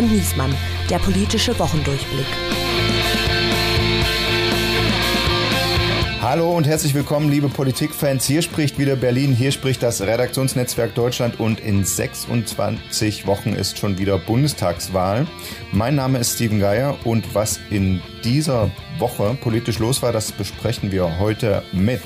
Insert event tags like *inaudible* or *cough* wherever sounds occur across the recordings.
und Niesmann, der politische Wochendurchblick. Hallo und herzlich willkommen, liebe Politikfans. Hier spricht wieder Berlin, hier spricht das Redaktionsnetzwerk Deutschland und in 26 Wochen ist schon wieder Bundestagswahl. Mein Name ist Steven Geier und was in dieser Woche politisch los war, das besprechen wir heute mit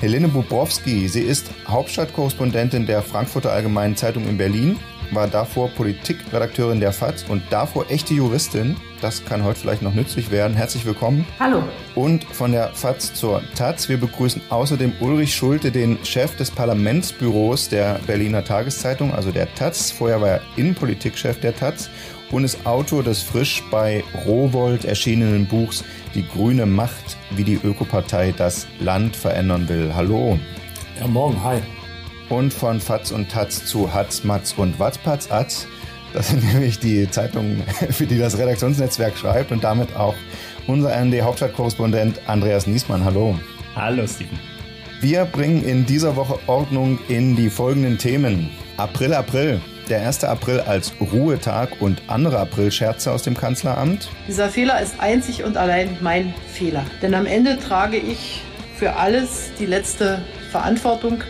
Helene Bubrowski. Sie ist Hauptstadtkorrespondentin der Frankfurter Allgemeinen Zeitung in Berlin war davor Politikredakteurin der FAZ und davor echte Juristin. Das kann heute vielleicht noch nützlich werden. Herzlich willkommen. Hallo. Und von der FAZ zur Taz. Wir begrüßen außerdem Ulrich Schulte, den Chef des Parlamentsbüros der Berliner Tageszeitung, also der Taz. Vorher war er Innenpolitikchef der Taz und ist Autor des frisch bei Rowold erschienenen Buchs Die grüne Macht, wie die Ökopartei das Land verändern will. Hallo. Ja, morgen, hi und von Fatz und Taz zu Hatz, Matz und Watzpatz Atz. Das sind *laughs* nämlich die Zeitungen, *laughs* für die das Redaktionsnetzwerk schreibt und damit auch unser ND-Hauptstadtkorrespondent Andreas Niesmann. Hallo. Hallo, Steven. Wir bringen in dieser Woche Ordnung in die folgenden Themen. April, April. Der 1. April als Ruhetag und andere April-Scherze aus dem Kanzleramt. Dieser Fehler ist einzig und allein mein Fehler. Denn am Ende trage ich für alles die letzte Verantwortung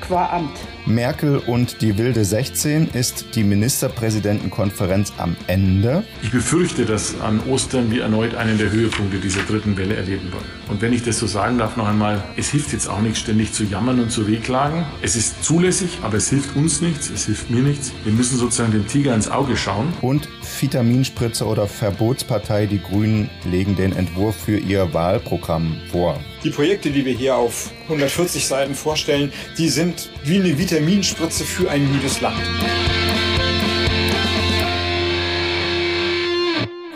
qua Amt. Merkel und die wilde 16 ist die Ministerpräsidentenkonferenz am Ende. Ich befürchte, dass an Ostern wir erneut einen der Höhepunkte dieser dritten Welle erleben wollen. Und wenn ich das so sagen darf, noch einmal, es hilft jetzt auch nicht ständig zu jammern und zu wehklagen. Es ist zulässig, aber es hilft uns nichts, es hilft mir nichts. Wir müssen sozusagen dem Tiger ins Auge schauen. Und Vitaminspritze oder Verbotspartei, die Grünen legen den Entwurf für ihr Wahlprogramm vor. Die Projekte, die wir hier auf 140 Seiten vorstellen, die sind wie eine Vitaminspritze für ein müdes Land.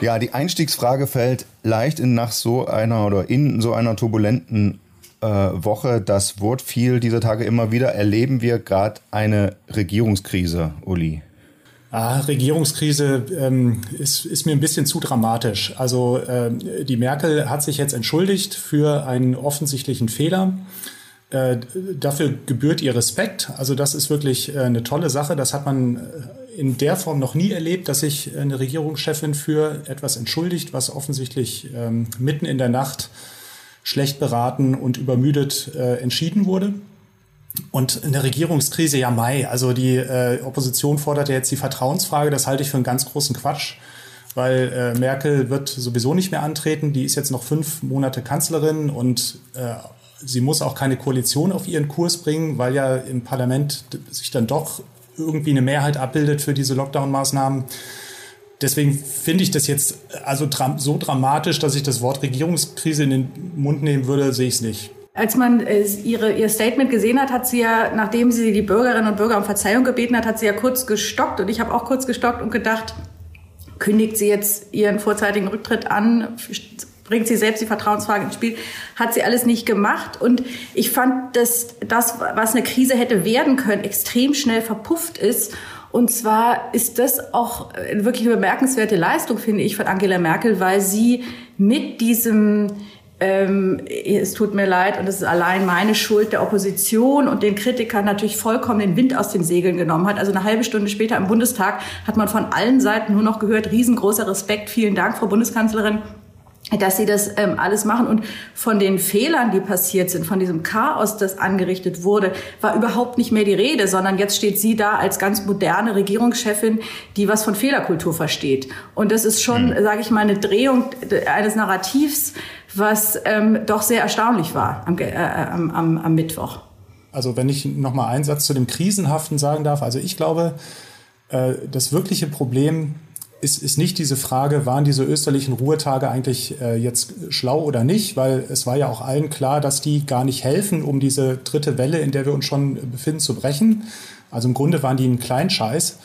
Ja, die Einstiegsfrage fällt leicht in nach so einer oder in so einer turbulenten äh, Woche. Das Wort fiel dieser Tage immer wieder. Erleben wir gerade eine Regierungskrise, Uli? Ah, Regierungskrise ähm, ist, ist mir ein bisschen zu dramatisch. Also ähm, die Merkel hat sich jetzt entschuldigt für einen offensichtlichen Fehler. Äh, dafür gebührt ihr Respekt. Also das ist wirklich äh, eine tolle Sache. Das hat man äh, in der Form noch nie erlebt, dass sich eine Regierungschefin für etwas entschuldigt, was offensichtlich ähm, mitten in der Nacht schlecht beraten und übermüdet äh, entschieden wurde. Und in der Regierungskrise, ja, Mai, also die äh, Opposition fordert ja jetzt die Vertrauensfrage, das halte ich für einen ganz großen Quatsch, weil äh, Merkel wird sowieso nicht mehr antreten, die ist jetzt noch fünf Monate Kanzlerin und äh, sie muss auch keine Koalition auf ihren Kurs bringen, weil ja im Parlament sich dann doch irgendwie eine Mehrheit abbildet für diese Lockdown-Maßnahmen. Deswegen finde ich das jetzt also so dramatisch, dass ich das Wort Regierungskrise in den Mund nehmen würde, sehe ich es nicht. Als man äh, ihre, ihr Statement gesehen hat, hat sie ja, nachdem sie die Bürgerinnen und Bürger um Verzeihung gebeten hat, hat sie ja kurz gestockt. Und ich habe auch kurz gestockt und gedacht, kündigt sie jetzt ihren vorzeitigen Rücktritt an, bringt sie selbst die Vertrauensfrage ins Spiel, hat sie alles nicht gemacht. Und ich fand, dass das, was eine Krise hätte werden können, extrem schnell verpufft ist. Und zwar ist das auch wirklich eine bemerkenswerte Leistung, finde ich, von Angela Merkel, weil sie mit diesem ähm, es tut mir leid und es ist allein meine Schuld der Opposition und den Kritikern natürlich vollkommen den Wind aus den Segeln genommen hat. Also eine halbe Stunde später im Bundestag hat man von allen Seiten nur noch gehört, riesengroßer Respekt, vielen Dank, Frau Bundeskanzlerin dass sie das ähm, alles machen. Und von den Fehlern, die passiert sind, von diesem Chaos, das angerichtet wurde, war überhaupt nicht mehr die Rede, sondern jetzt steht sie da als ganz moderne Regierungschefin, die was von Fehlerkultur versteht. Und das ist schon, mhm. sage ich mal, eine Drehung eines Narrativs, was ähm, doch sehr erstaunlich war am, äh, am, am, am Mittwoch. Also wenn ich noch mal einen Satz zu dem Krisenhaften sagen darf. Also ich glaube, äh, das wirkliche Problem ist, ist nicht diese Frage, waren diese österlichen Ruhetage eigentlich äh, jetzt schlau oder nicht, weil es war ja auch allen klar, dass die gar nicht helfen, um diese dritte Welle, in der wir uns schon befinden, zu brechen. Also im Grunde waren die ein Kleinscheiß.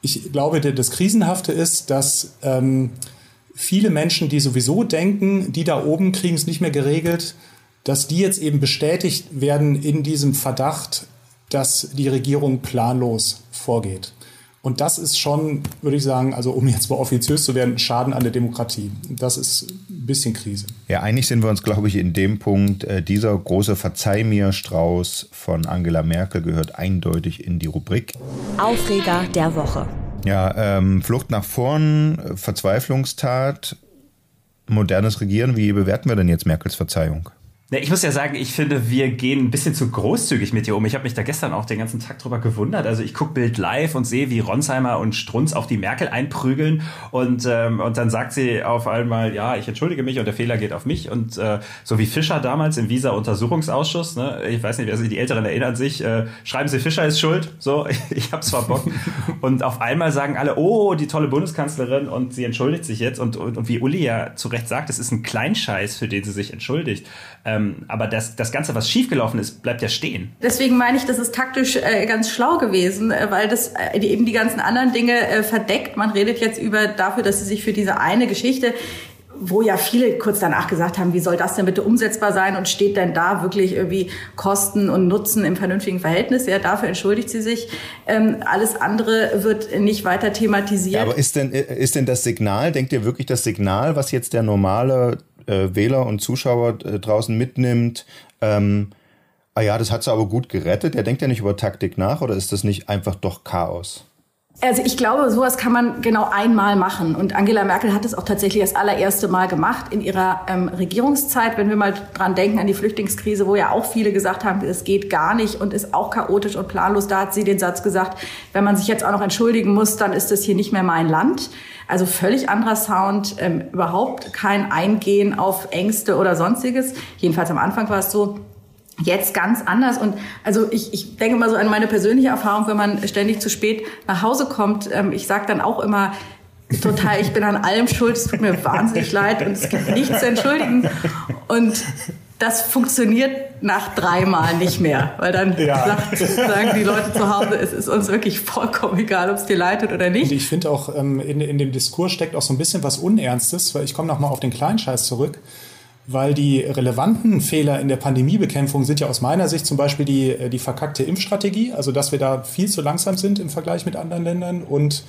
Ich glaube, das Krisenhafte ist, dass ähm, viele Menschen, die sowieso denken, die da oben kriegen es nicht mehr geregelt, dass die jetzt eben bestätigt werden in diesem Verdacht, dass die Regierung planlos vorgeht. Und das ist schon, würde ich sagen, also um jetzt mal offiziös zu werden, Schaden an der Demokratie. Das ist ein bisschen Krise. Ja, einig sind wir uns, glaube ich, in dem Punkt. Äh, dieser große Verzeih mir Strauß von Angela Merkel gehört eindeutig in die Rubrik. Aufreger der Woche. Ja, ähm, Flucht nach vorn, Verzweiflungstat, modernes Regieren. Wie bewerten wir denn jetzt Merkels Verzeihung? Ich muss ja sagen, ich finde, wir gehen ein bisschen zu großzügig mit ihr um. Ich habe mich da gestern auch den ganzen Tag drüber gewundert. Also ich gucke Bild live und sehe, wie Ronsheimer und Strunz auf die Merkel einprügeln und, ähm, und dann sagt sie auf einmal, ja, ich entschuldige mich und der Fehler geht auf mich. Und äh, so wie Fischer damals im Visa-Untersuchungsausschuss, ne, ich weiß nicht, wer sich die Älteren erinnern sich, äh, schreiben Sie, Fischer ist schuld. So, *laughs* ich hab's verbockt. *laughs* und auf einmal sagen alle, oh, die tolle Bundeskanzlerin und sie entschuldigt sich jetzt. Und, und, und wie Uli ja zu Recht sagt, es ist ein Kleinscheiß, für den sie sich entschuldigt. Ähm, aber das, das Ganze, was schiefgelaufen ist, bleibt ja stehen. Deswegen meine ich, das ist taktisch äh, ganz schlau gewesen, äh, weil das äh, eben die ganzen anderen Dinge äh, verdeckt. Man redet jetzt über dafür, dass sie sich für diese eine Geschichte wo ja viele kurz danach gesagt haben, wie soll das denn bitte umsetzbar sein und steht denn da wirklich irgendwie Kosten und Nutzen im vernünftigen Verhältnis? Ja, dafür entschuldigt sie sich. Ähm, alles andere wird nicht weiter thematisiert. Ja, aber ist denn, ist denn das Signal, denkt ihr wirklich das Signal, was jetzt der normale äh, Wähler und Zuschauer äh, draußen mitnimmt, ähm, ah ja, das hat sie aber gut gerettet. Der denkt ja nicht über Taktik nach oder ist das nicht einfach doch Chaos? Also ich glaube, sowas kann man genau einmal machen. Und Angela Merkel hat es auch tatsächlich das allererste Mal gemacht in ihrer ähm, Regierungszeit. Wenn wir mal dran denken an die Flüchtlingskrise, wo ja auch viele gesagt haben, es geht gar nicht und ist auch chaotisch und planlos. Da hat sie den Satz gesagt, wenn man sich jetzt auch noch entschuldigen muss, dann ist das hier nicht mehr mein Land. Also völlig anderer Sound, ähm, überhaupt kein Eingehen auf Ängste oder sonstiges. Jedenfalls am Anfang war es so. Jetzt ganz anders. Und also ich, ich denke mal so an meine persönliche Erfahrung, wenn man ständig zu spät nach Hause kommt. Ähm, ich sage dann auch immer, total, ich bin an allem schuld, es tut mir wahnsinnig leid und es gibt nichts zu entschuldigen. Und das funktioniert nach dreimal nicht mehr, weil dann ja. sagt, sagen die Leute zu Hause, es ist uns wirklich vollkommen egal, ob es dir leidet oder nicht. Und ich finde auch, ähm, in, in dem Diskurs steckt auch so ein bisschen was Unernstes, weil ich komme nochmal auf den Kleinscheiß zurück, weil die relevanten Fehler in der Pandemiebekämpfung sind ja aus meiner Sicht zum Beispiel die, äh, die verkackte Impfstrategie, also dass wir da viel zu langsam sind im Vergleich mit anderen Ländern und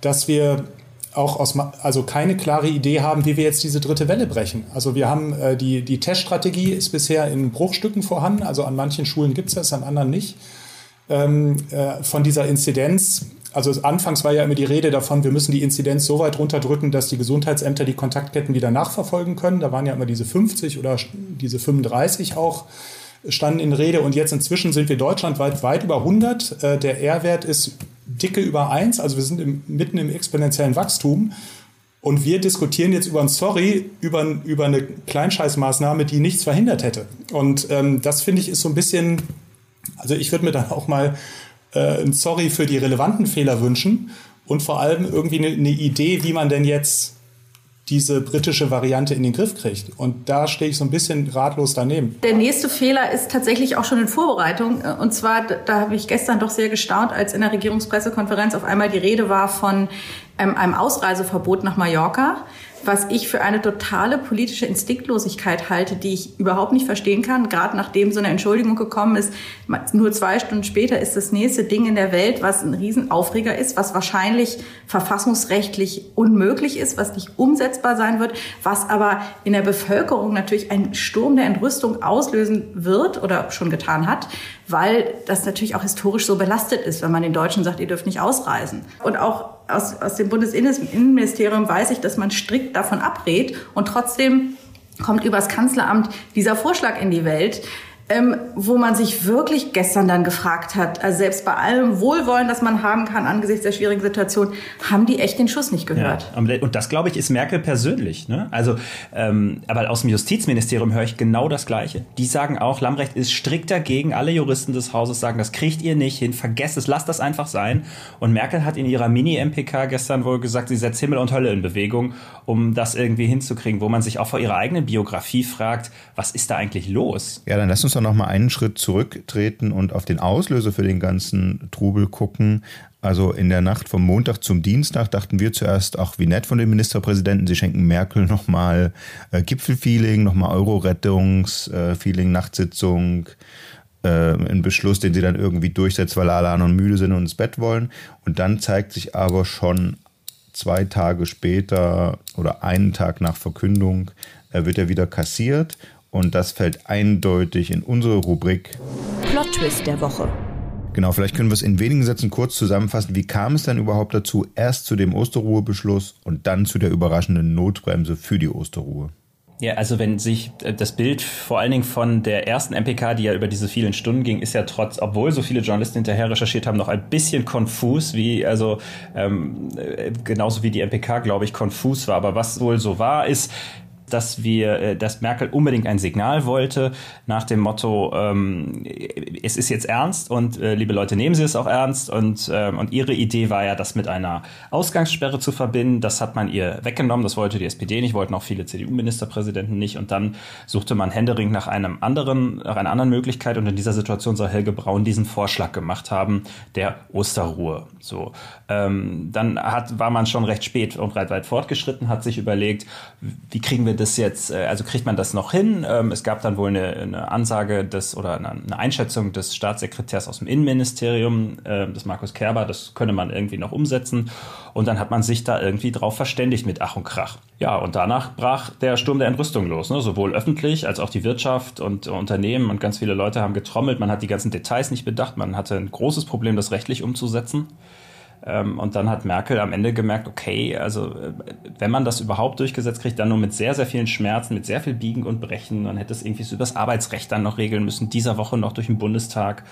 dass wir auch aus, also keine klare Idee haben, wie wir jetzt diese dritte Welle brechen. Also wir haben äh, die, die Teststrategie ist bisher in Bruchstücken vorhanden, also an manchen Schulen gibt es das, an anderen nicht. Ähm, äh, von dieser Inzidenz, also anfangs war ja immer die Rede davon, wir müssen die Inzidenz so weit runterdrücken, dass die Gesundheitsämter die Kontaktketten wieder nachverfolgen können. Da waren ja immer diese 50 oder diese 35 auch standen in Rede und jetzt inzwischen sind wir deutschlandweit weit über 100. Äh, der R-Wert ist dicke über 1, also wir sind im, mitten im exponentiellen Wachstum. Und wir diskutieren jetzt über ein Sorry, über, über eine Kleinscheißmaßnahme, die nichts verhindert hätte. Und ähm, das finde ich ist so ein bisschen, also ich würde mir dann auch mal äh, ein Sorry für die relevanten Fehler wünschen und vor allem irgendwie eine, eine Idee, wie man denn jetzt diese britische Variante in den Griff kriegt. Und da stehe ich so ein bisschen ratlos daneben. Der nächste Fehler ist tatsächlich auch schon in Vorbereitung. Und zwar, da habe ich gestern doch sehr gestaunt, als in der Regierungspressekonferenz auf einmal die Rede war von ähm, einem Ausreiseverbot nach Mallorca was ich für eine totale politische Instinktlosigkeit halte, die ich überhaupt nicht verstehen kann. Gerade nachdem so eine Entschuldigung gekommen ist, nur zwei Stunden später ist das nächste Ding in der Welt, was ein Riesenaufreger ist, was wahrscheinlich verfassungsrechtlich unmöglich ist, was nicht umsetzbar sein wird, was aber in der Bevölkerung natürlich einen Sturm der Entrüstung auslösen wird oder schon getan hat, weil das natürlich auch historisch so belastet ist, wenn man den Deutschen sagt, ihr dürft nicht ausreisen. Und auch aus, aus dem Bundesinnenministerium weiß ich, dass man strikt davon abrät und trotzdem kommt übers Kanzleramt dieser Vorschlag in die Welt ähm, wo man sich wirklich gestern dann gefragt hat, also selbst bei allem Wohlwollen, das man haben kann angesichts der schwierigen Situation, haben die echt den Schuss nicht gehört. Ja, und das, glaube ich, ist Merkel persönlich. Ne? Also, ähm, aber aus dem Justizministerium höre ich genau das Gleiche. Die sagen auch, Lambrecht ist strikt dagegen. Alle Juristen des Hauses sagen, das kriegt ihr nicht hin, vergesst es, lasst das einfach sein. Und Merkel hat in ihrer Mini-MPK gestern wohl gesagt, sie setzt Himmel und Hölle in Bewegung, um das irgendwie hinzukriegen, wo man sich auch vor ihrer eigenen Biografie fragt, was ist da eigentlich los? Ja, dann lass uns doch noch mal einen Schritt zurücktreten und auf den Auslöser für den ganzen Trubel gucken. Also in der Nacht vom Montag zum Dienstag dachten wir zuerst, ach wie nett von den Ministerpräsidenten, sie schenken Merkel nochmal äh, Gipfelfeeling, nochmal Euro-Rettungsfeeling, äh, Nachtsitzung, äh, ein Beschluss, den sie dann irgendwie durchsetzt, weil alle anderen müde sind und ins Bett wollen. Und dann zeigt sich aber schon zwei Tage später oder einen Tag nach Verkündung, äh, wird er wieder kassiert und das fällt eindeutig in unsere Rubrik Plot Twist der Woche. Genau, vielleicht können wir es in wenigen Sätzen kurz zusammenfassen. Wie kam es denn überhaupt dazu, erst zu dem Osterruhebeschluss und dann zu der überraschenden Notbremse für die Osterruhe? Ja, also wenn sich äh, das Bild vor allen Dingen von der ersten MPK, die ja über diese vielen Stunden ging, ist ja trotz, obwohl so viele Journalisten hinterher recherchiert haben, noch ein bisschen konfus, wie also ähm, äh, genauso wie die MPK, glaube ich, konfus war. Aber was wohl so war, ist, dass wir, äh, dass Merkel unbedingt ein Signal wollte nach dem Motto, ähm, es ist jetzt ernst und äh, liebe Leute, nehmen Sie es auch ernst und ähm, und ihre Idee war ja, das mit einer Ausgangssperre zu verbinden. Das hat man ihr weggenommen. Das wollte die SPD nicht, wollten auch viele CDU-Ministerpräsidenten nicht und dann suchte man Händering nach einem anderen, nach einer anderen Möglichkeit und in dieser Situation soll Helge Braun diesen Vorschlag gemacht haben, der Osterruhe. So, ähm, dann hat war man schon recht spät und weit weit fortgeschritten, hat sich überlegt, wie kriegen wir das jetzt, äh, also kriegt man das noch hin? Ähm, es gab dann wohl eine, eine Ansage des oder eine Einschätzung des Staatssekretärs aus dem Innenministerium, äh, des Markus Kerber, das könne man irgendwie noch umsetzen. Und dann hat man sich da irgendwie drauf verständigt mit Ach und Krach. Ja, und danach brach der Sturm der Entrüstung los, ne? sowohl öffentlich als auch die Wirtschaft und Unternehmen und ganz viele Leute haben getrommelt. Man hat die ganzen Details nicht bedacht. Man hatte ein großes Problem, das rechtlich umzusetzen. Ähm, und dann hat Merkel am Ende gemerkt, okay, also äh, wenn man das überhaupt durchgesetzt kriegt, dann nur mit sehr, sehr vielen Schmerzen, mit sehr viel Biegen und Brechen. Dann hätte es irgendwie so übers Arbeitsrecht dann noch regeln müssen, dieser Woche noch durch den Bundestag.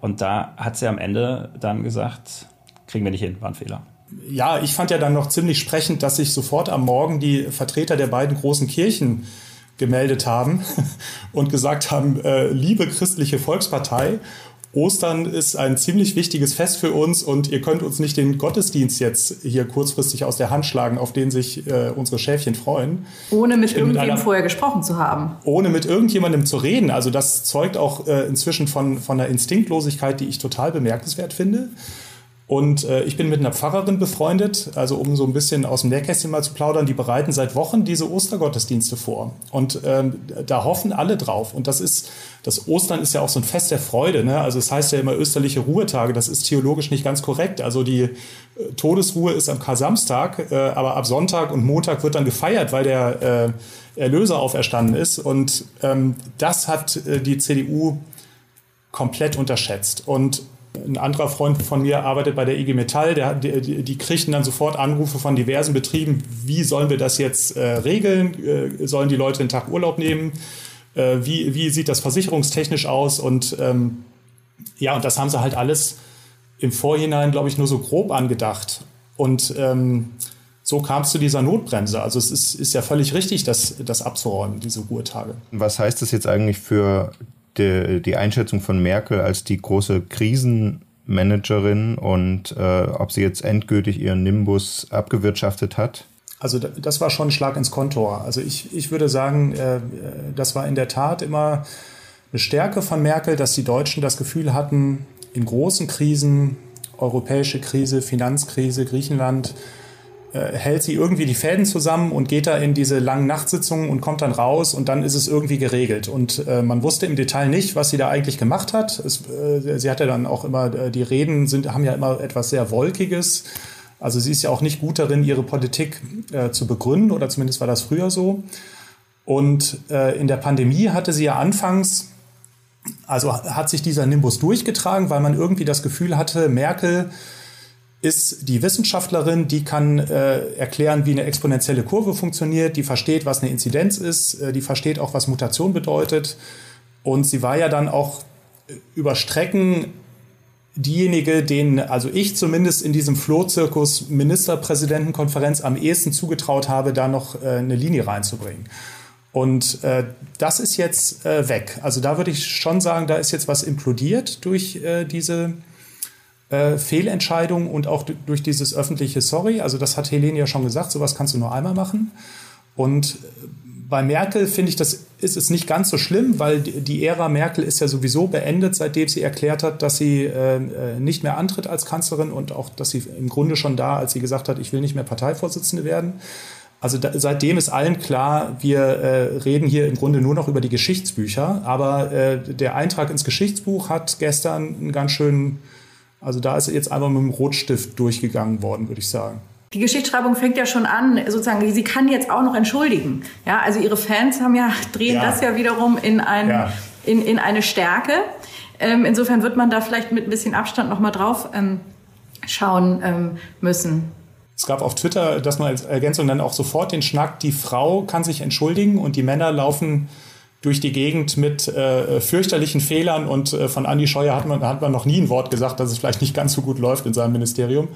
Und da hat sie am Ende dann gesagt, kriegen wir nicht hin, war ein Fehler. Ja, ich fand ja dann noch ziemlich sprechend, dass sich sofort am Morgen die Vertreter der beiden großen Kirchen gemeldet haben *laughs* und gesagt haben, äh, liebe christliche Volkspartei, Ostern ist ein ziemlich wichtiges Fest für uns und ihr könnt uns nicht den Gottesdienst jetzt hier kurzfristig aus der Hand schlagen, auf den sich äh, unsere Schäfchen freuen. Ohne mit irgendjemandem vorher gesprochen zu haben. Ohne mit irgendjemandem zu reden. Also das zeugt auch äh, inzwischen von, von einer Instinktlosigkeit, die ich total bemerkenswert finde. Und äh, ich bin mit einer Pfarrerin befreundet, also um so ein bisschen aus dem Nähkästchen mal zu plaudern, die bereiten seit Wochen diese Ostergottesdienste vor. Und ähm, da hoffen alle drauf. Und das ist, das Ostern ist ja auch so ein Fest der Freude. Ne? Also es heißt ja immer österliche Ruhetage, das ist theologisch nicht ganz korrekt. Also die äh, Todesruhe ist am Kar-Samstag, äh, aber ab Sonntag und Montag wird dann gefeiert, weil der äh, Erlöser auferstanden ist. Und ähm, das hat äh, die CDU komplett unterschätzt. Und ein anderer Freund von mir arbeitet bei der IG Metall, der, die, die kriegten dann sofort Anrufe von diversen Betrieben, wie sollen wir das jetzt äh, regeln? Äh, sollen die Leute einen Tag Urlaub nehmen? Äh, wie, wie sieht das versicherungstechnisch aus? Und ähm, ja, und das haben sie halt alles im Vorhinein, glaube ich, nur so grob angedacht. Und ähm, so kam es zu dieser Notbremse. Also es ist, ist ja völlig richtig, das, das abzuräumen, diese Ruhetage. Was heißt das jetzt eigentlich für die, die Einschätzung von Merkel als die große Krisenmanagerin und äh, ob sie jetzt endgültig ihren Nimbus abgewirtschaftet hat? Also das war schon ein Schlag ins Kontor. Also ich, ich würde sagen, äh, das war in der Tat immer eine Stärke von Merkel, dass die Deutschen das Gefühl hatten, in großen Krisen, europäische Krise, Finanzkrise, Griechenland, hält sie irgendwie die Fäden zusammen und geht da in diese langen Nachtsitzungen und kommt dann raus und dann ist es irgendwie geregelt. Und äh, man wusste im Detail nicht, was sie da eigentlich gemacht hat. Es, äh, sie hatte dann auch immer, äh, die Reden sind, haben ja immer etwas sehr Wolkiges. Also sie ist ja auch nicht gut darin, ihre Politik äh, zu begründen oder zumindest war das früher so. Und äh, in der Pandemie hatte sie ja anfangs also hat sich dieser Nimbus durchgetragen, weil man irgendwie das Gefühl hatte, Merkel ist die Wissenschaftlerin, die kann äh, erklären, wie eine exponentielle Kurve funktioniert, die versteht, was eine Inzidenz ist, äh, die versteht auch, was Mutation bedeutet. Und sie war ja dann auch äh, über Strecken diejenige, denen, also ich zumindest in diesem Flohzirkus Ministerpräsidentenkonferenz am ehesten zugetraut habe, da noch äh, eine Linie reinzubringen. Und äh, das ist jetzt äh, weg. Also da würde ich schon sagen, da ist jetzt was implodiert durch äh, diese äh, Fehlentscheidung und auch durch dieses öffentliche Sorry. Also das hat Helene ja schon gesagt, sowas kannst du nur einmal machen. Und äh, bei Merkel finde ich, das ist es nicht ganz so schlimm, weil die Ära Merkel ist ja sowieso beendet, seitdem sie erklärt hat, dass sie äh, äh, nicht mehr antritt als Kanzlerin und auch, dass sie im Grunde schon da, als sie gesagt hat, ich will nicht mehr Parteivorsitzende werden. Also da, seitdem ist allen klar, wir äh, reden hier im Grunde nur noch über die Geschichtsbücher. Aber äh, der Eintrag ins Geschichtsbuch hat gestern einen ganz schönen also da ist jetzt einfach mit dem Rotstift durchgegangen worden, würde ich sagen. Die Geschichtsschreibung fängt ja schon an, sozusagen, sie kann jetzt auch noch entschuldigen. Ja, also ihre Fans haben ja, *laughs* drehen ja. das ja wiederum in, ein, ja. in, in eine Stärke. Ähm, insofern wird man da vielleicht mit ein bisschen Abstand nochmal drauf ähm, schauen ähm, müssen. Es gab auf Twitter, dass man als Ergänzung dann auch sofort den Schnack, die Frau kann sich entschuldigen und die Männer laufen durch die Gegend mit äh, fürchterlichen Fehlern und äh, von Andi Scheuer hat man, hat man noch nie ein Wort gesagt, dass es vielleicht nicht ganz so gut läuft in seinem Ministerium.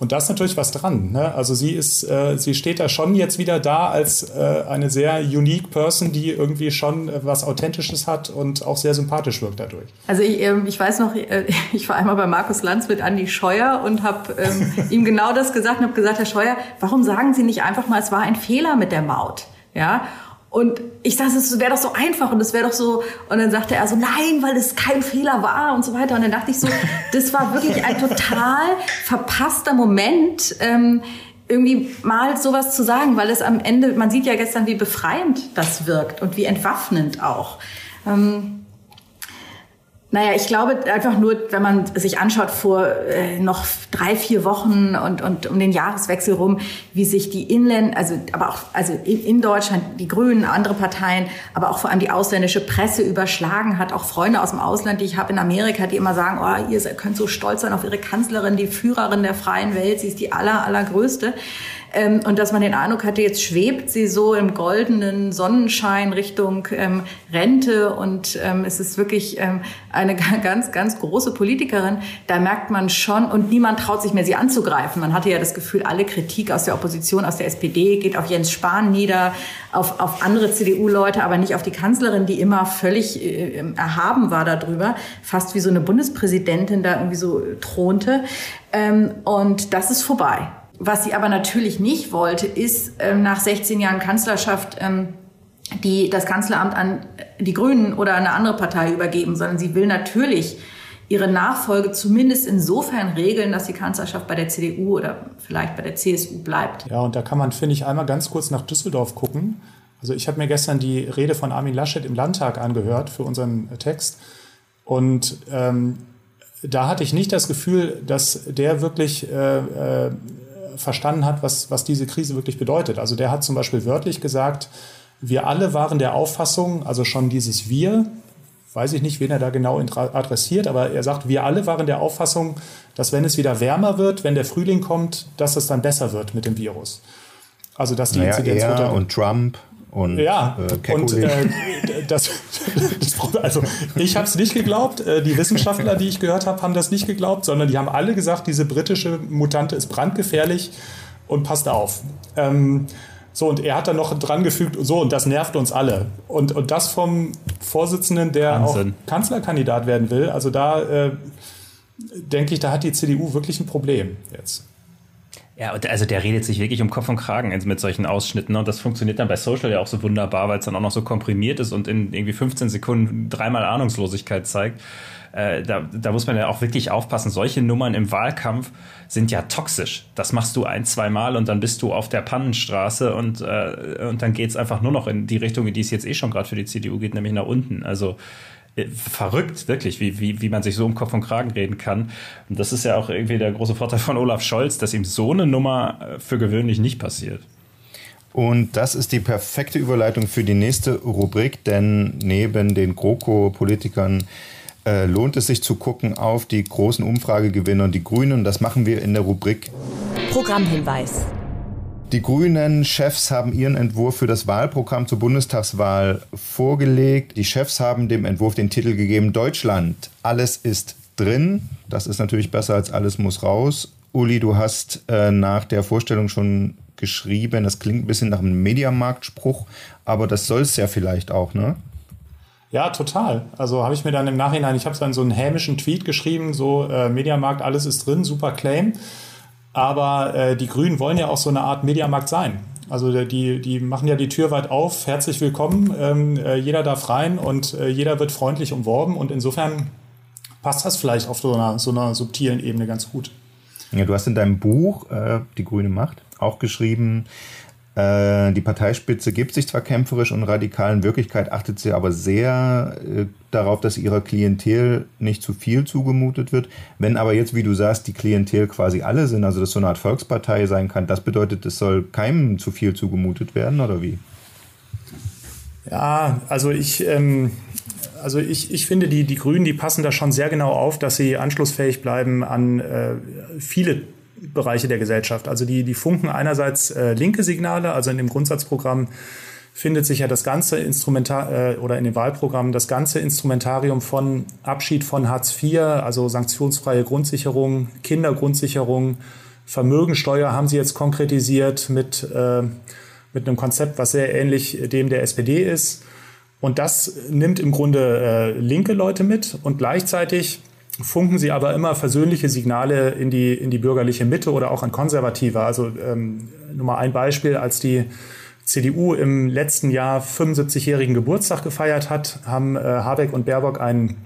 Und da ist natürlich was dran. Ne? Also sie ist, äh, sie steht da schon jetzt wieder da als äh, eine sehr unique Person, die irgendwie schon äh, was Authentisches hat und auch sehr sympathisch wirkt dadurch. Also ich, ähm, ich weiß noch, äh, *laughs* ich war einmal bei Markus Lanz mit Andi Scheuer und habe ähm, *laughs* ihm genau das gesagt und habe gesagt, Herr Scheuer, warum sagen Sie nicht einfach mal, es war ein Fehler mit der Maut? Ja, und ich dachte, es wäre doch so einfach und es wäre doch so. Und dann sagte er so, nein, weil es kein Fehler war und so weiter. Und dann dachte ich so, *laughs* das war wirklich ein total verpasster Moment, ähm, irgendwie mal sowas zu sagen, weil es am Ende, man sieht ja gestern, wie befreiend das wirkt und wie entwaffnend auch. Ähm, naja, ich glaube einfach nur, wenn man sich anschaut vor äh, noch drei, vier Wochen und, und um den Jahreswechsel rum, wie sich die Inländer, also aber auch also in, in Deutschland die Grünen, andere Parteien, aber auch vor allem die ausländische Presse überschlagen hat, auch Freunde aus dem Ausland, die ich habe in Amerika, die immer sagen, oh, ihr könnt so stolz sein auf ihre Kanzlerin, die Führerin der freien Welt, sie ist die aller, allergrößte. Ähm, und dass man den Eindruck hatte, jetzt schwebt sie so im goldenen Sonnenschein Richtung ähm, Rente und ähm, es ist wirklich ähm, eine *laughs* ganz, ganz große Politikerin. Da merkt man schon, und niemand traut sich mehr, sie anzugreifen. Man hatte ja das Gefühl, alle Kritik aus der Opposition, aus der SPD geht auf Jens Spahn nieder, auf, auf andere CDU-Leute, aber nicht auf die Kanzlerin, die immer völlig äh, erhaben war darüber, fast wie so eine Bundespräsidentin da irgendwie so thronte. Ähm, und das ist vorbei. Was sie aber natürlich nicht wollte, ist ähm, nach 16 Jahren Kanzlerschaft ähm, die, das Kanzleramt an die Grünen oder eine andere Partei übergeben, sondern sie will natürlich ihre Nachfolge zumindest insofern regeln, dass die Kanzlerschaft bei der CDU oder vielleicht bei der CSU bleibt. Ja, und da kann man, finde ich, einmal ganz kurz nach Düsseldorf gucken. Also ich habe mir gestern die Rede von Armin Laschet im Landtag angehört für unseren Text. Und ähm, da hatte ich nicht das Gefühl, dass der wirklich äh, äh, verstanden hat, was, was diese Krise wirklich bedeutet. Also der hat zum Beispiel wörtlich gesagt, wir alle waren der Auffassung, also schon dieses Wir, weiß ich nicht, wen er da genau adressiert, aber er sagt, wir alle waren der Auffassung, dass wenn es wieder wärmer wird, wenn der Frühling kommt, dass es dann besser wird mit dem Virus. Also dass die naja, Inzidenz er und Trump und ja, äh, und äh, das, *laughs* das, also ich habe es nicht geglaubt. Äh, die Wissenschaftler, die ich gehört habe, haben das nicht geglaubt, sondern die haben alle gesagt, diese britische Mutante ist brandgefährlich und passt auf. Ähm, so, und er hat dann noch dran gefügt, so, und das nervt uns alle. Und, und das vom Vorsitzenden, der Wahnsinn. auch Kanzlerkandidat werden will. Also da äh, denke ich, da hat die CDU wirklich ein Problem jetzt. Ja, also der redet sich wirklich um Kopf und Kragen mit solchen Ausschnitten und das funktioniert dann bei Social ja auch so wunderbar, weil es dann auch noch so komprimiert ist und in irgendwie 15 Sekunden dreimal Ahnungslosigkeit zeigt. Äh, da, da muss man ja auch wirklich aufpassen. Solche Nummern im Wahlkampf sind ja toxisch. Das machst du ein, zwei Mal und dann bist du auf der Pannenstraße und, äh, und dann geht's einfach nur noch in die Richtung, in die es jetzt eh schon gerade für die CDU geht, nämlich nach unten. Also verrückt, wirklich, wie, wie, wie man sich so um Kopf und Kragen reden kann. Und das ist ja auch irgendwie der große Vorteil von Olaf Scholz, dass ihm so eine Nummer äh, für gewöhnlich nicht passiert. Und das ist die perfekte Überleitung für die nächste Rubrik, denn neben den GroKo-Politikern äh, lohnt es sich zu gucken auf die großen Umfragegewinner, die Grünen. Und das machen wir in der Rubrik Programmhinweis. Die grünen Chefs haben ihren Entwurf für das Wahlprogramm zur Bundestagswahl vorgelegt. Die Chefs haben dem Entwurf den Titel gegeben Deutschland, alles ist drin. Das ist natürlich besser als alles muss raus. Uli, du hast äh, nach der Vorstellung schon geschrieben, das klingt ein bisschen nach einem Mediamarktspruch, aber das soll es ja vielleicht auch, ne? Ja, total. Also habe ich mir dann im Nachhinein, ich habe dann so einen hämischen Tweet geschrieben, so äh, Mediamarkt, alles ist drin, super Claim. Aber äh, die Grünen wollen ja auch so eine Art Mediamarkt sein. Also die, die machen ja die Tür weit auf, herzlich willkommen, ähm, äh, jeder darf rein und äh, jeder wird freundlich umworben und insofern passt das vielleicht auf so einer, so einer subtilen Ebene ganz gut. Ja, du hast in deinem Buch äh, Die grüne Macht auch geschrieben, äh, die Parteispitze gibt sich zwar kämpferisch und radikal, in Wirklichkeit achtet sie aber sehr äh, darauf, dass ihrer Klientel nicht zu viel zugemutet wird. Wenn aber jetzt, wie du sagst, die Klientel quasi alle sind, also dass so eine Art Volkspartei sein kann, das bedeutet, es soll keinem zu viel zugemutet werden, oder wie? Ja, also ich, ähm, also ich, ich finde, die, die Grünen, die passen da schon sehr genau auf, dass sie anschlussfähig bleiben an äh, viele Bereiche der Gesellschaft. Also die, die funken einerseits äh, linke Signale, also in dem Grundsatzprogramm findet sich ja das ganze Instrumentar äh, oder in dem Wahlprogramm das ganze Instrumentarium von Abschied von Hartz IV, also sanktionsfreie Grundsicherung, Kindergrundsicherung, Vermögensteuer haben sie jetzt konkretisiert mit, äh, mit einem Konzept, was sehr ähnlich dem der SPD ist. Und das nimmt im Grunde äh, linke Leute mit und gleichzeitig funken sie aber immer versöhnliche Signale in die, in die bürgerliche Mitte oder auch an Konservative. Also ähm, nur mal ein Beispiel, als die CDU im letzten Jahr 75-jährigen Geburtstag gefeiert hat, haben äh, Habeck und Baerbock einen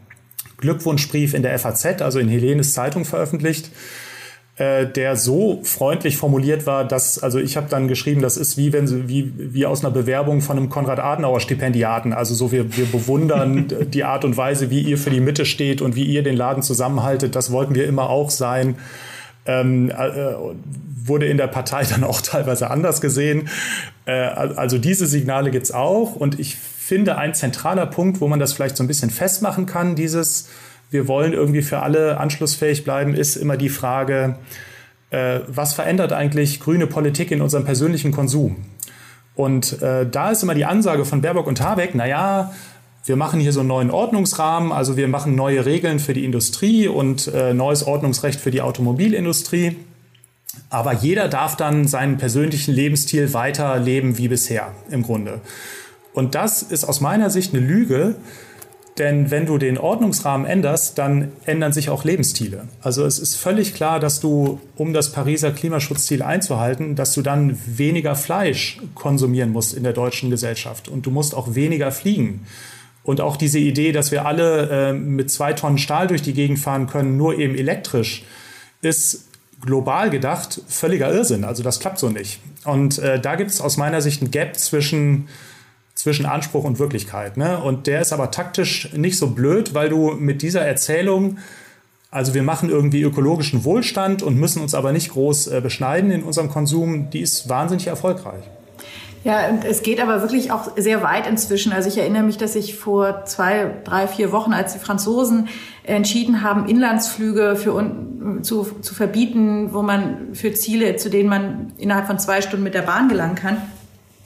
Glückwunschbrief in der FAZ, also in Helenes Zeitung veröffentlicht äh, der so freundlich formuliert war, dass, also ich habe dann geschrieben, das ist wie wenn sie, wie, wie aus einer Bewerbung von einem Konrad-Adenauer-Stipendiaten. Also so, wir, wir bewundern *laughs* die Art und Weise, wie ihr für die Mitte steht und wie ihr den Laden zusammenhaltet. Das wollten wir immer auch sein. Ähm, äh, wurde in der Partei *laughs* dann auch teilweise anders gesehen. Äh, also diese Signale gibt's auch. Und ich finde, ein zentraler Punkt, wo man das vielleicht so ein bisschen festmachen kann, dieses wir wollen irgendwie für alle anschlussfähig bleiben, ist immer die Frage, äh, was verändert eigentlich grüne Politik in unserem persönlichen Konsum? Und äh, da ist immer die Ansage von Baerbock und Habeck, naja, wir machen hier so einen neuen Ordnungsrahmen, also wir machen neue Regeln für die Industrie und äh, neues Ordnungsrecht für die Automobilindustrie. Aber jeder darf dann seinen persönlichen Lebensstil weiterleben wie bisher im Grunde. Und das ist aus meiner Sicht eine Lüge, denn wenn du den Ordnungsrahmen änderst, dann ändern sich auch Lebensstile. Also es ist völlig klar, dass du, um das Pariser Klimaschutzziel einzuhalten, dass du dann weniger Fleisch konsumieren musst in der deutschen Gesellschaft. Und du musst auch weniger fliegen. Und auch diese Idee, dass wir alle äh, mit zwei Tonnen Stahl durch die Gegend fahren können, nur eben elektrisch, ist global gedacht völliger Irrsinn. Also das klappt so nicht. Und äh, da gibt es aus meiner Sicht ein Gap zwischen zwischen Anspruch und Wirklichkeit. Ne? Und der ist aber taktisch nicht so blöd, weil du mit dieser Erzählung, also wir machen irgendwie ökologischen Wohlstand und müssen uns aber nicht groß äh, beschneiden in unserem Konsum, die ist wahnsinnig erfolgreich. Ja, und es geht aber wirklich auch sehr weit inzwischen. Also ich erinnere mich, dass ich vor zwei, drei, vier Wochen, als die Franzosen entschieden haben, Inlandsflüge für, zu, zu verbieten, wo man für Ziele, zu denen man innerhalb von zwei Stunden mit der Bahn gelangen kann,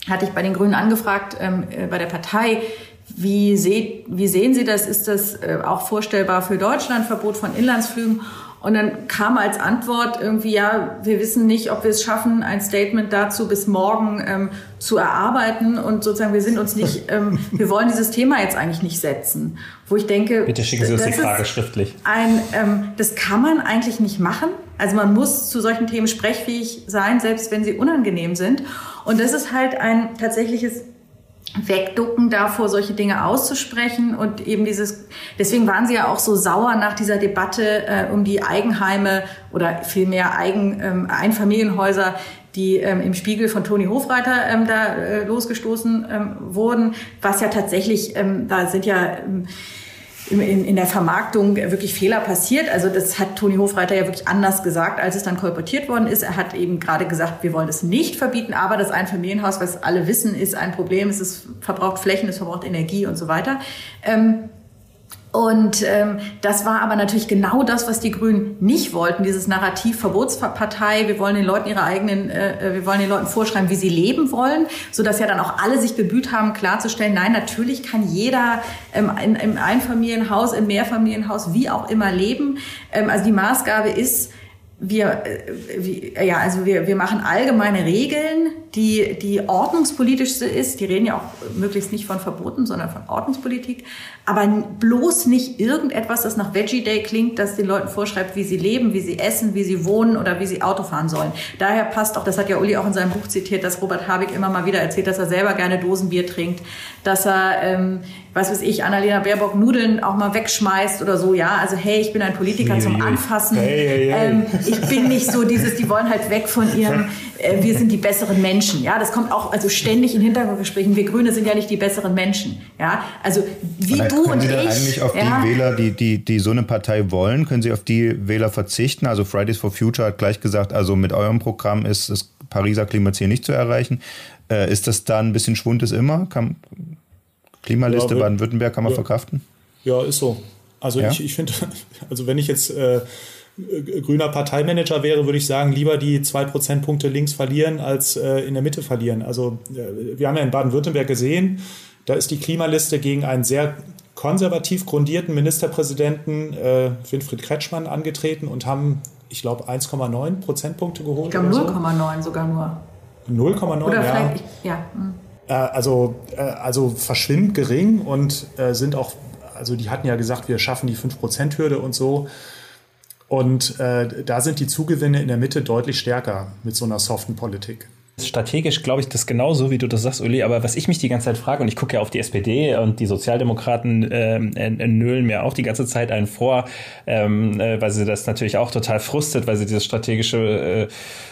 hatte ich bei den Grünen angefragt, ähm, äh, bei der Partei, wie, seht, wie sehen Sie das? Ist das äh, auch vorstellbar für Deutschland, Verbot von Inlandsflügen? Und dann kam als Antwort irgendwie, ja, wir wissen nicht, ob wir es schaffen, ein Statement dazu bis morgen ähm, zu erarbeiten. Und sozusagen, wir sind uns nicht, *laughs* ähm, wir wollen dieses Thema jetzt eigentlich nicht setzen. Wo ich denke, bitte schicken Sie uns die Frage schriftlich. Ein, ähm, das kann man eigentlich nicht machen. Also man muss zu solchen Themen sprechfähig sein, selbst wenn sie unangenehm sind. Und das ist halt ein tatsächliches Wegducken davor, solche Dinge auszusprechen und eben dieses, deswegen waren sie ja auch so sauer nach dieser Debatte äh, um die Eigenheime oder vielmehr Eigen, ähm, Einfamilienhäuser, die ähm, im Spiegel von Toni Hofreiter ähm, da äh, losgestoßen ähm, wurden, was ja tatsächlich, ähm, da sind ja ähm, in, in der Vermarktung wirklich Fehler passiert. Also das hat Toni Hofreiter ja wirklich anders gesagt, als es dann kolportiert worden ist. Er hat eben gerade gesagt, wir wollen es nicht verbieten, aber das Einfamilienhaus, was alle wissen, ist ein Problem. Es ist, verbraucht Flächen, es verbraucht Energie und so weiter. Ähm, und ähm, das war aber natürlich genau das, was die Grünen nicht wollten, dieses Narrativ Verbotspartei. Wir wollen den Leuten ihre eigenen, äh, wir wollen den Leuten vorschreiben, wie sie leben wollen, so dass ja dann auch alle sich bemüht haben, klarzustellen: Nein, natürlich kann jeder ähm, in, im Einfamilienhaus, im Mehrfamilienhaus, wie auch immer leben. Ähm, also die Maßgabe ist wir, äh, ja, also wir, wir machen allgemeine Regeln, die, die ordnungspolitisch ist. Die reden ja auch möglichst nicht von Verboten, sondern von Ordnungspolitik. Aber bloß nicht irgendetwas, das nach Veggie Day klingt, das den Leuten vorschreibt, wie sie leben, wie sie essen, wie sie wohnen oder wie sie Auto fahren sollen. Daher passt auch, das hat ja Uli auch in seinem Buch zitiert, dass Robert Habeck immer mal wieder erzählt, dass er selber gerne Dosenbier trinkt, dass er, ähm, was weiß ich, Annalena Baerbock Nudeln auch mal wegschmeißt oder so. Ja, also hey, ich bin ein Politiker zum Anfassen. Hey, hey. Ähm, ich bin nicht so dieses, die wollen halt weg von ihrem, äh, wir sind die besseren Menschen. Ja, das kommt auch also ständig in Hintergrundgesprächen. Wir Grüne sind ja nicht die besseren Menschen. Ja, also wie du und Sie ich. eigentlich auf ja, die Wähler, die, die, die so eine Partei wollen, können Sie auf die Wähler verzichten? Also Fridays for Future hat gleich gesagt, also mit eurem Programm ist das Pariser Klimaziel nicht zu erreichen. Äh, ist das da ein bisschen Schwund ist immer? Kann, Klimaliste ja, Baden-Württemberg kann man ja. verkraften? Ja, ist so. Also ja? ich, ich finde, *laughs* also wenn ich jetzt äh, grüner Parteimanager wäre, würde ich sagen, lieber die zwei Prozentpunkte links verlieren, als äh, in der Mitte verlieren. Also äh, wir haben ja in Baden-Württemberg gesehen, da ist die Klimaliste gegen einen sehr konservativ grundierten Ministerpräsidenten äh, Winfried Kretschmann angetreten und haben, ich glaube, 1,9 Prozentpunkte geholt. Ich glaube 0,9 so. sogar nur. 0,9, Oder ja. vielleicht, ja. Hm. Äh, also, äh, also verschwindend gering und äh, sind auch, also die hatten ja gesagt, wir schaffen die 5%-Hürde und so. Und äh, da sind die Zugewinne in der Mitte deutlich stärker mit so einer soften Politik. Strategisch glaube ich das genauso, wie du das sagst, Uli. Aber was ich mich die ganze Zeit frage, und ich gucke ja auf die SPD und die Sozialdemokraten ähm, nölen mir auch die ganze Zeit einen vor, ähm, äh, weil sie das natürlich auch total frustet, weil sie dieses strategische äh,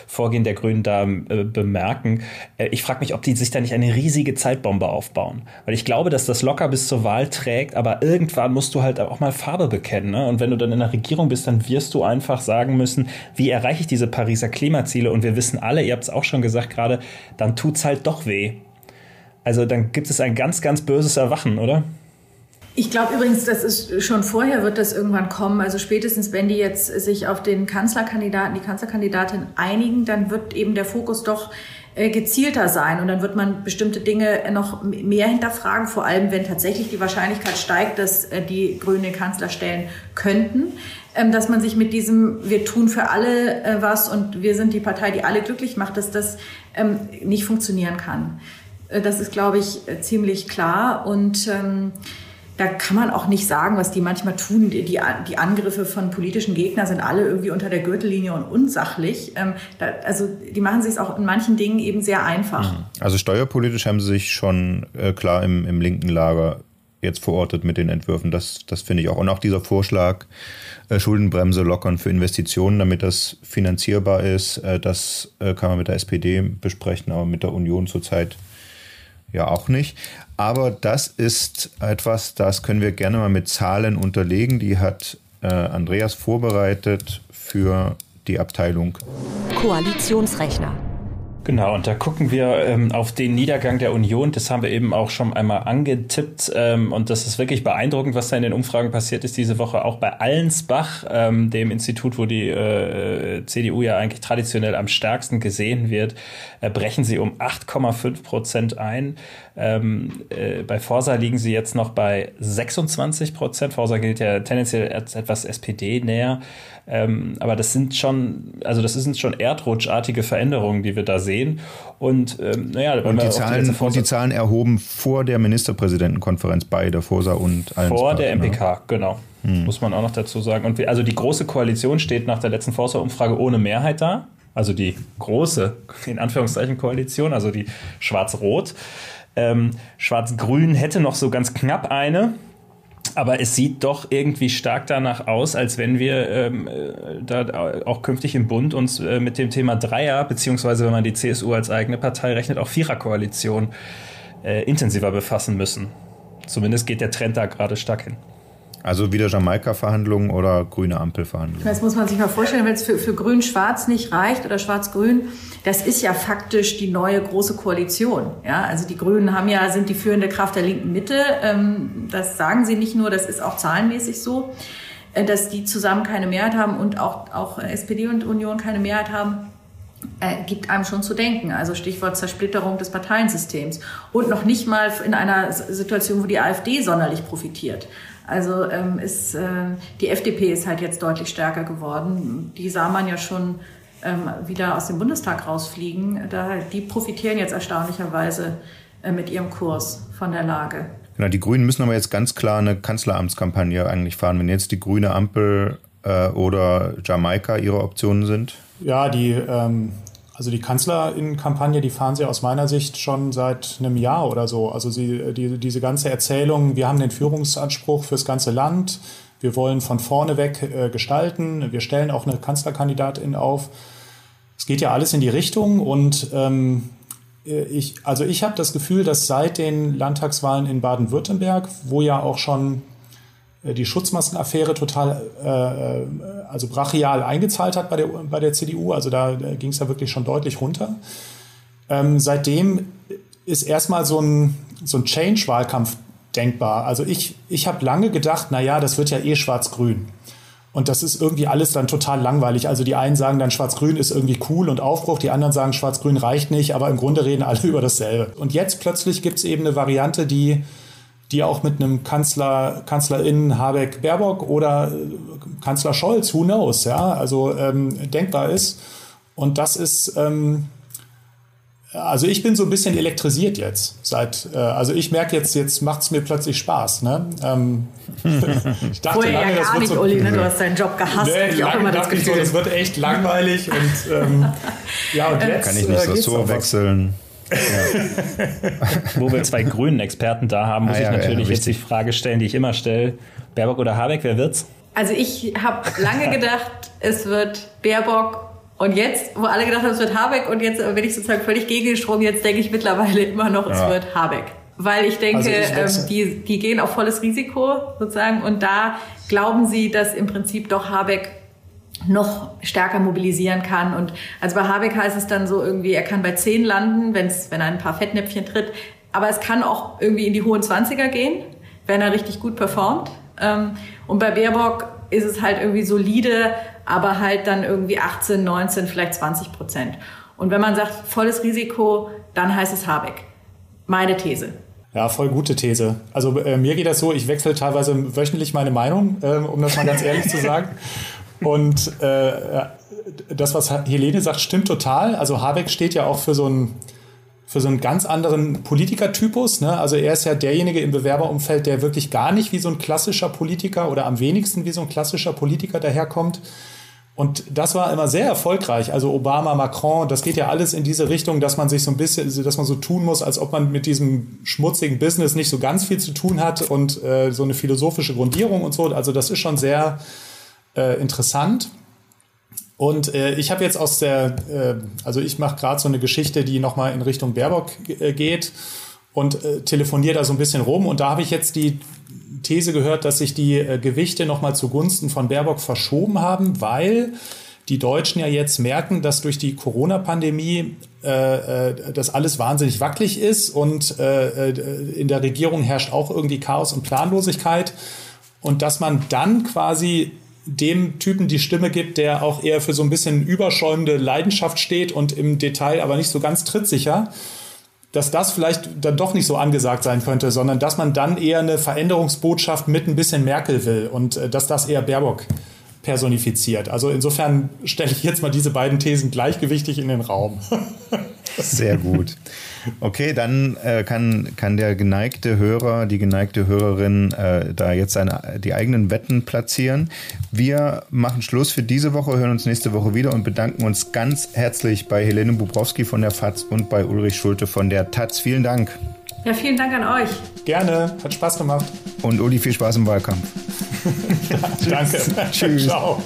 Vorgehen der Grünen da äh, bemerken. Äh, ich frage mich, ob die sich da nicht eine riesige Zeitbombe aufbauen. Weil ich glaube, dass das locker bis zur Wahl trägt, aber irgendwann musst du halt auch mal Farbe bekennen. Ne? Und wenn du dann in der Regierung bist, dann wirst du einfach sagen müssen, wie erreiche ich diese Pariser Klimaziele? Und wir wissen alle, ihr habt es auch schon gesagt, gerade, dann tut's halt doch weh. Also dann gibt es ein ganz, ganz böses Erwachen, oder? Ich glaube übrigens, das ist schon vorher wird das irgendwann kommen. Also spätestens, wenn die jetzt sich auf den Kanzlerkandidaten, die Kanzlerkandidatin einigen, dann wird eben der Fokus doch äh, gezielter sein und dann wird man bestimmte Dinge noch mehr hinterfragen, vor allem wenn tatsächlich die Wahrscheinlichkeit steigt, dass äh, die Grünen den Kanzler stellen könnten. Ähm, dass man sich mit diesem, wir tun für alle äh, was und wir sind die Partei, die alle glücklich macht, dass das ähm, nicht funktionieren kann. Äh, das ist, glaube ich, äh, ziemlich klar und ähm, da kann man auch nicht sagen, was die manchmal tun. Die, die, Angriffe von politischen Gegnern sind alle irgendwie unter der Gürtellinie und unsachlich. Ähm, da, also die machen sich auch in manchen Dingen eben sehr einfach. Mhm. Also steuerpolitisch haben sie sich schon äh, klar im, im linken Lager jetzt verortet mit den Entwürfen. Das, das finde ich auch. Und auch dieser Vorschlag, Schuldenbremse lockern für Investitionen, damit das finanzierbar ist, äh, das äh, kann man mit der SPD besprechen, aber mit der Union zurzeit ja auch nicht. Aber das ist etwas, das können wir gerne mal mit Zahlen unterlegen. Die hat äh, Andreas vorbereitet für die Abteilung Koalitionsrechner. Genau, und da gucken wir ähm, auf den Niedergang der Union. Das haben wir eben auch schon einmal angetippt. Ähm, und das ist wirklich beeindruckend, was da in den Umfragen passiert ist diese Woche. Auch bei Allensbach, ähm, dem Institut, wo die äh, CDU ja eigentlich traditionell am stärksten gesehen wird, äh, brechen sie um 8,5 Prozent ein. Ähm, äh, bei Forsa liegen sie jetzt noch bei 26 Prozent. Forsa gilt ja tendenziell als etwas SPD näher. Ähm, aber das sind schon, also das sind schon erdrutschartige Veränderungen, die wir da sehen. Und ähm, naja, und die, Zahlen, die und die Zahlen erhoben vor der Ministerpräsidentenkonferenz bei der Forsa und allen Vor der MPK, genau. genau. Hm. Muss man auch noch dazu sagen. Und wir, also die große Koalition steht nach der letzten Forsa-Umfrage ohne Mehrheit da. Also die große, in Anführungszeichen, Koalition, also die Schwarz-Rot. Ähm, Schwarz-Grün hätte noch so ganz knapp eine. Aber es sieht doch irgendwie stark danach aus, als wenn wir ähm, äh, da auch künftig im Bund uns äh, mit dem Thema Dreier, beziehungsweise wenn man die CSU als eigene Partei rechnet, auch Viererkoalition äh, intensiver befassen müssen. Zumindest geht der Trend da gerade stark hin. Also wieder Jamaika-Verhandlungen oder grüne Ampelverhandlungen? Das muss man sich mal vorstellen, wenn es für, für Grün-Schwarz nicht reicht oder Schwarz-Grün, das ist ja faktisch die neue große Koalition. Ja, also die Grünen haben ja, sind die führende Kraft der linken Mitte. Ähm, das sagen sie nicht nur, das ist auch zahlenmäßig so, äh, dass die zusammen keine Mehrheit haben und auch, auch SPD und Union keine Mehrheit haben. Äh, gibt einem schon zu denken. Also Stichwort Zersplitterung des Parteiensystems. Und noch nicht mal in einer Situation, wo die AfD sonderlich profitiert. Also ähm, ist, äh, die FDP ist halt jetzt deutlich stärker geworden. Die sah man ja schon ähm, wieder aus dem Bundestag rausfliegen. Da, die profitieren jetzt erstaunlicherweise äh, mit ihrem Kurs von der Lage. Genau, die Grünen müssen aber jetzt ganz klar eine Kanzleramtskampagne eigentlich fahren. Wenn jetzt die grüne Ampel äh, oder Jamaika ihre Optionen sind? Ja, die ähm, also die Kanzlerinnenkampagne, die fahren sie aus meiner Sicht schon seit einem Jahr oder so. Also sie, die, diese ganze Erzählung, wir haben den Führungsanspruch fürs ganze Land, wir wollen von vorne weg äh, gestalten, wir stellen auch eine Kanzlerkandidatin auf. Es geht ja alles in die Richtung und ähm, ich, also ich habe das Gefühl, dass seit den Landtagswahlen in Baden-Württemberg, wo ja auch schon äh, die Schutzmaskenaffäre total, äh, äh, also brachial eingezahlt hat bei der, bei der CDU. Also da, ging es ja wirklich schon deutlich runter. Ähm, seitdem ist erstmal so ein, so ein Change-Wahlkampf denkbar. Also ich, ich habe lange gedacht, na ja, das wird ja eh schwarz-grün. Und das ist irgendwie alles dann total langweilig. Also die einen sagen dann, Schwarz-Grün ist irgendwie cool und Aufbruch, die anderen sagen, Schwarz-Grün reicht nicht, aber im Grunde reden alle *laughs* über dasselbe. Und jetzt plötzlich gibt es eben eine Variante, die, die auch mit einem Kanzler, Kanzlerin Habeck Baerbock oder äh, Kanzler Scholz, who knows, ja, also ähm, denkbar ist. Und das ist, ähm, also ich bin so ein bisschen elektrisiert jetzt. Seit, äh, also ich merke jetzt, jetzt macht es mir plötzlich Spaß. Ne? Ähm, *laughs* ich dachte Vorher lange, ja gar das nicht, so, Uli, ne? du hast deinen Job gehasst. Nee, ich lange dachte ich so, das wird echt langweilig. Und, ähm, *laughs* ja, und jetzt, Kann ich nicht äh, so wechseln. Ja. Wo wir zwei grünen Experten da haben, muss ah, ja, ich natürlich ja, jetzt die Frage stellen, die ich immer stelle. Baerbock oder Habeck, wer wird's? Also ich habe lange gedacht, es wird Baerbock und jetzt, wo alle gedacht haben, es wird Habeck und jetzt bin ich sozusagen völlig gegen den Strom, jetzt denke ich mittlerweile immer noch, es wird Habeck. Weil ich denke, also ich ähm, die, die gehen auf volles Risiko sozusagen und da glauben sie, dass im Prinzip doch Habeck noch stärker mobilisieren kann. Und also bei Habeck heißt es dann so irgendwie, er kann bei 10 landen, wenn's, wenn er ein paar Fettnäpfchen tritt. Aber es kann auch irgendwie in die hohen 20er gehen, wenn er richtig gut performt. Ähm, und bei Baerbock ist es halt irgendwie solide, aber halt dann irgendwie 18, 19, vielleicht 20 Prozent. Und wenn man sagt volles Risiko, dann heißt es Habeck. Meine These. Ja, voll gute These. Also äh, mir geht das so, ich wechsle teilweise wöchentlich meine Meinung, äh, um das mal ganz ehrlich zu sagen. *laughs* Und äh, das, was Helene sagt, stimmt total. Also Habeck steht ja auch für so einen, für so einen ganz anderen Politikertypus. Ne? Also er ist ja derjenige im Bewerberumfeld, der wirklich gar nicht wie so ein klassischer Politiker oder am wenigsten wie so ein klassischer Politiker daherkommt. Und das war immer sehr erfolgreich. Also Obama, Macron, das geht ja alles in diese Richtung, dass man sich so ein bisschen, dass man so tun muss, als ob man mit diesem schmutzigen Business nicht so ganz viel zu tun hat und äh, so eine philosophische Grundierung und so. Also das ist schon sehr äh, interessant. Und äh, ich habe jetzt aus der, äh, also ich mache gerade so eine Geschichte, die nochmal in Richtung Baerbock äh, geht und äh, telefoniere da so ein bisschen rum. Und da habe ich jetzt die These gehört, dass sich die Gewichte nochmal zugunsten von Baerbock verschoben haben, weil die Deutschen ja jetzt merken, dass durch die Corona-Pandemie äh, das alles wahnsinnig wackelig ist und äh, in der Regierung herrscht auch irgendwie Chaos und Planlosigkeit und dass man dann quasi dem Typen die Stimme gibt, der auch eher für so ein bisschen überschäumende Leidenschaft steht und im Detail aber nicht so ganz trittsicher dass das vielleicht dann doch nicht so angesagt sein könnte, sondern dass man dann eher eine Veränderungsbotschaft mit ein bisschen Merkel will und äh, dass das eher Baerbock personifiziert. Also insofern stelle ich jetzt mal diese beiden Thesen gleichgewichtig in den Raum. *laughs* Sehr gut. Okay, dann äh, kann, kann der geneigte Hörer, die geneigte Hörerin äh, da jetzt seine, die eigenen Wetten platzieren. Wir machen Schluss für diese Woche, hören uns nächste Woche wieder und bedanken uns ganz herzlich bei Helene Bubrowski von der FAZ und bei Ulrich Schulte von der Taz. Vielen Dank. Ja, vielen Dank an euch. Gerne, hat Spaß gemacht. Und Uli, viel Spaß im Wahlkampf. *laughs* Danke. Tschüss. Ciao.